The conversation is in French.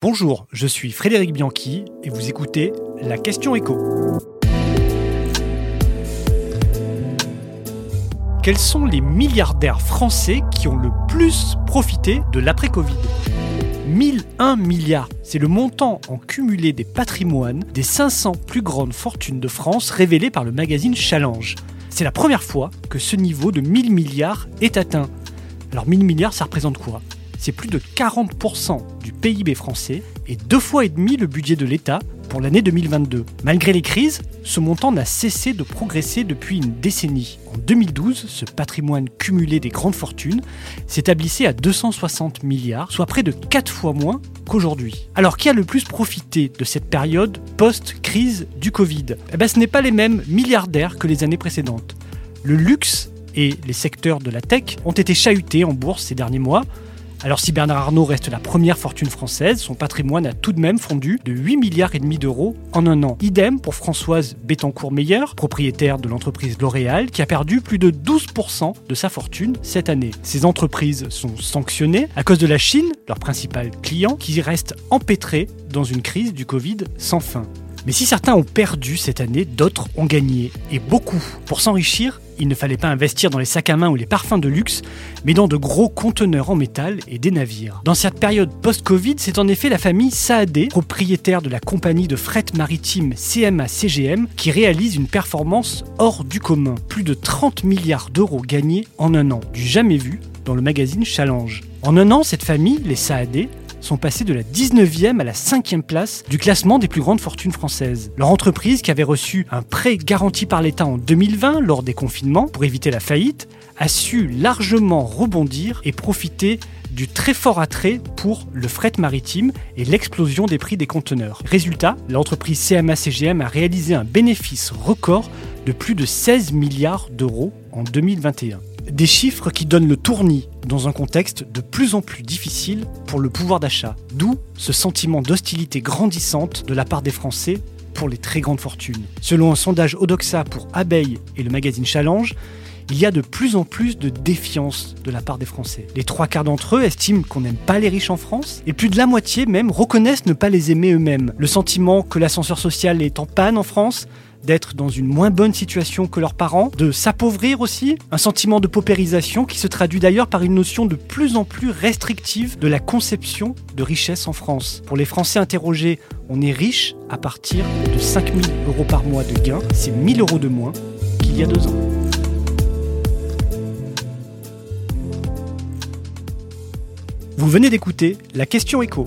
Bonjour, je suis Frédéric Bianchi et vous écoutez La question écho. Quels sont les milliardaires français qui ont le plus profité de l'après-Covid? 1001 milliards, c'est le montant en cumulé des patrimoines des 500 plus grandes fortunes de France révélées par le magazine Challenge. C'est la première fois que ce niveau de 1000 milliards est atteint. Alors 1000 milliards, ça représente quoi? C'est plus de 40% du PIB français et deux fois et demi le budget de l'État pour l'année 2022. Malgré les crises, ce montant n'a cessé de progresser depuis une décennie. En 2012, ce patrimoine cumulé des grandes fortunes s'établissait à 260 milliards, soit près de 4 fois moins qu'aujourd'hui. Alors qui a le plus profité de cette période post-crise du Covid? Eh ben, Ce n'est pas les mêmes milliardaires que les années précédentes. Le luxe et les secteurs de la tech ont été chahutés en bourse ces derniers mois, alors si Bernard Arnault reste la première fortune française, son patrimoine a tout de même fondu de 8 milliards et demi d'euros en un an. Idem pour Françoise Bettencourt-Meyer, propriétaire de l'entreprise L'Oréal, qui a perdu plus de 12% de sa fortune cette année. Ces entreprises sont sanctionnées à cause de la Chine, leur principal client, qui reste empêtré dans une crise du Covid sans fin. Mais si certains ont perdu cette année, d'autres ont gagné, et beaucoup. Pour s'enrichir, il ne fallait pas investir dans les sacs à main ou les parfums de luxe, mais dans de gros conteneurs en métal et des navires. Dans cette période post-Covid, c'est en effet la famille Saadé, propriétaire de la compagnie de fret maritime CMA-CGM, qui réalise une performance hors du commun. Plus de 30 milliards d'euros gagnés en un an, du jamais vu dans le magazine Challenge. En un an, cette famille, les Saadé, sont passés de la 19e à la 5e place du classement des plus grandes fortunes françaises. Leur entreprise, qui avait reçu un prêt garanti par l'État en 2020 lors des confinements pour éviter la faillite, a su largement rebondir et profiter du très fort attrait pour le fret maritime et l'explosion des prix des conteneurs. Résultat, l'entreprise CMA-CGM a réalisé un bénéfice record de plus de 16 milliards d'euros en 2021. Des chiffres qui donnent le tournis dans un contexte de plus en plus difficile pour le pouvoir d'achat. D'où ce sentiment d'hostilité grandissante de la part des Français pour les très grandes fortunes. Selon un sondage Odoxa pour Abeille et le magazine Challenge, il y a de plus en plus de défiance de la part des Français. Les trois quarts d'entre eux estiment qu'on n'aime pas les riches en France, et plus de la moitié même reconnaissent ne pas les aimer eux-mêmes. Le sentiment que l'ascenseur social est en panne en France, d'être dans une moins bonne situation que leurs parents, de s'appauvrir aussi, un sentiment de paupérisation qui se traduit d'ailleurs par une notion de plus en plus restrictive de la conception de richesse en France. Pour les Français interrogés, on est riche à partir de 5000 euros par mois de gains, c'est 1000 euros de moins qu'il y a deux ans. Vous venez d'écouter La question écho